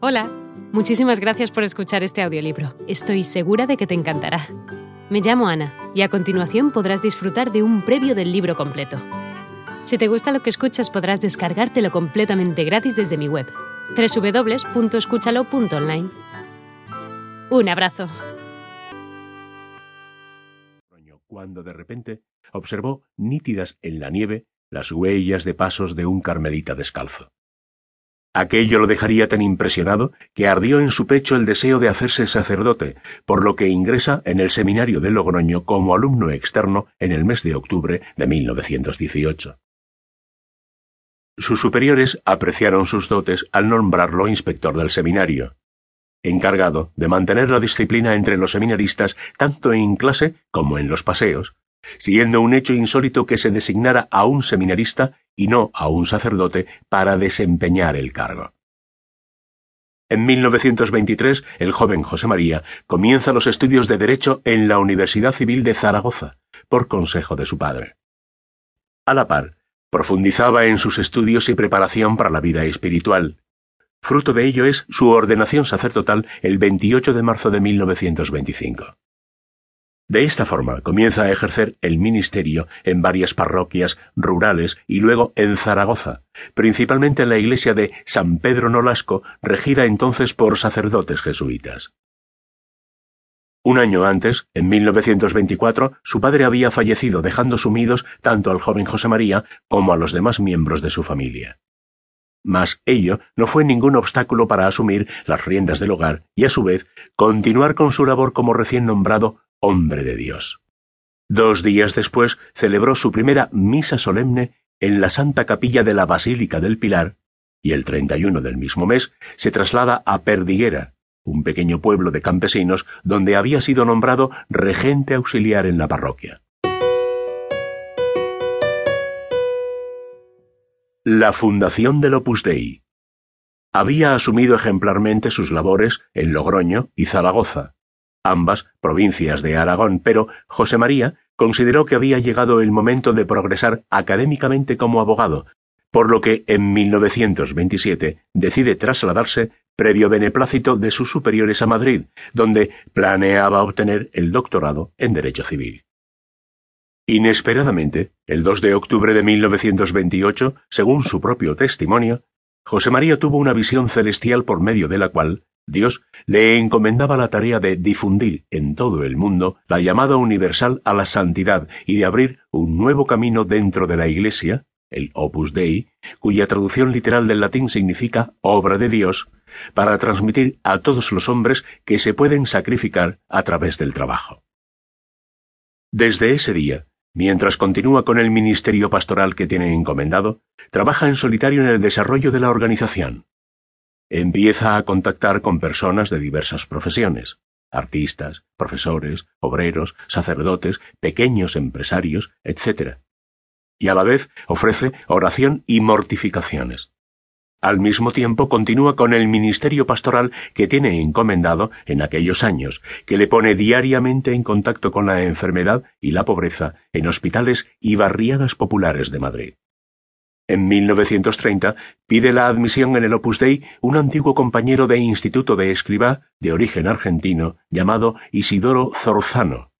Hola, muchísimas gracias por escuchar este audiolibro. Estoy segura de que te encantará. Me llamo Ana y a continuación podrás disfrutar de un previo del libro completo. Si te gusta lo que escuchas podrás descargártelo completamente gratis desde mi web, www.escúchalo.online. Un abrazo. Cuando de repente observó nítidas en la nieve las huellas de pasos de un carmelita descalzo. Aquello lo dejaría tan impresionado que ardió en su pecho el deseo de hacerse sacerdote, por lo que ingresa en el seminario de Logroño como alumno externo en el mes de octubre de 1918. Sus superiores apreciaron sus dotes al nombrarlo inspector del seminario, encargado de mantener la disciplina entre los seminaristas tanto en clase como en los paseos, siendo un hecho insólito que se designara a un seminarista y no a un sacerdote para desempeñar el cargo. En 1923, el joven José María comienza los estudios de Derecho en la Universidad Civil de Zaragoza, por consejo de su padre. A la par, profundizaba en sus estudios y preparación para la vida espiritual. Fruto de ello es su ordenación sacerdotal el 28 de marzo de 1925. De esta forma comienza a ejercer el ministerio en varias parroquias rurales y luego en Zaragoza, principalmente en la iglesia de San Pedro Nolasco, regida entonces por sacerdotes jesuitas. Un año antes, en 1924, su padre había fallecido dejando sumidos tanto al joven José María como a los demás miembros de su familia. Mas ello no fue ningún obstáculo para asumir las riendas del hogar y, a su vez, continuar con su labor como recién nombrado hombre de Dios. Dos días después celebró su primera misa solemne en la Santa Capilla de la Basílica del Pilar y el 31 del mismo mes se traslada a Perdiguera, un pequeño pueblo de campesinos donde había sido nombrado regente auxiliar en la parroquia. La fundación del Opus Dei. Había asumido ejemplarmente sus labores en Logroño y Zaragoza, ambas provincias de Aragón, pero José María consideró que había llegado el momento de progresar académicamente como abogado, por lo que en 1927 decide trasladarse previo beneplácito de sus superiores a Madrid, donde planeaba obtener el doctorado en Derecho Civil. Inesperadamente, el 2 de octubre de 1928, según su propio testimonio, José María tuvo una visión celestial por medio de la cual Dios le encomendaba la tarea de difundir en todo el mundo la llamada universal a la santidad y de abrir un nuevo camino dentro de la Iglesia, el Opus Dei, cuya traducción literal del latín significa obra de Dios, para transmitir a todos los hombres que se pueden sacrificar a través del trabajo. Desde ese día, mientras continúa con el ministerio pastoral que tiene encomendado, trabaja en solitario en el desarrollo de la organización empieza a contactar con personas de diversas profesiones, artistas, profesores, obreros, sacerdotes, pequeños empresarios, etc. Y a la vez ofrece oración y mortificaciones. Al mismo tiempo continúa con el ministerio pastoral que tiene encomendado en aquellos años, que le pone diariamente en contacto con la enfermedad y la pobreza en hospitales y barriadas populares de Madrid. En 1930 pide la admisión en el Opus Dei un antiguo compañero de instituto de escriba de origen argentino llamado Isidoro Zorzano.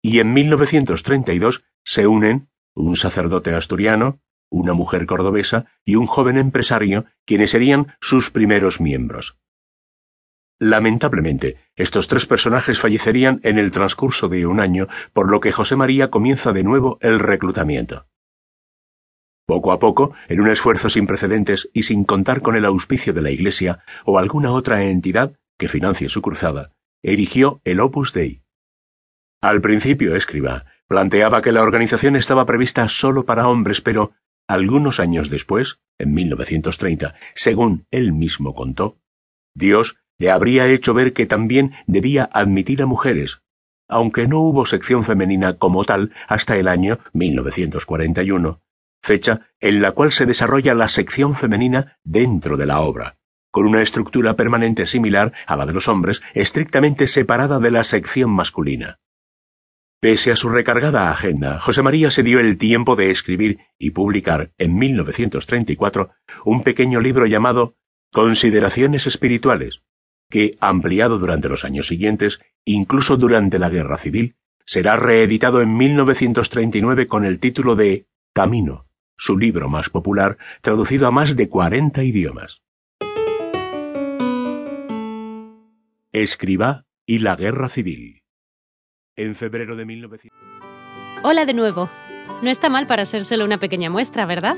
Y en 1932 se unen un sacerdote asturiano, una mujer cordobesa y un joven empresario, quienes serían sus primeros miembros. Lamentablemente, estos tres personajes fallecerían en el transcurso de un año, por lo que José María comienza de nuevo el reclutamiento. Poco a poco, en un esfuerzo sin precedentes y sin contar con el auspicio de la Iglesia o alguna otra entidad que financie su cruzada, erigió el Opus Dei. Al principio, escriba, planteaba que la organización estaba prevista solo para hombres, pero algunos años después, en 1930, según él mismo contó, Dios le habría hecho ver que también debía admitir a mujeres, aunque no hubo sección femenina como tal hasta el año 1941, fecha en la cual se desarrolla la sección femenina dentro de la obra, con una estructura permanente similar a la de los hombres, estrictamente separada de la sección masculina. Pese a su recargada agenda, José María se dio el tiempo de escribir y publicar en 1934 un pequeño libro llamado Consideraciones espirituales, que, ampliado durante los años siguientes, incluso durante la Guerra Civil, será reeditado en 1939 con el título de Camino, su libro más popular, traducido a más de 40 idiomas. Escriba y la Guerra Civil. En febrero de 1900. Hola de nuevo. No está mal para ser solo una pequeña muestra, ¿verdad?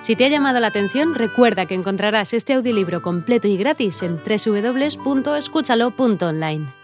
Si te ha llamado la atención, recuerda que encontrarás este audiolibro completo y gratis en www.escúchalo.online.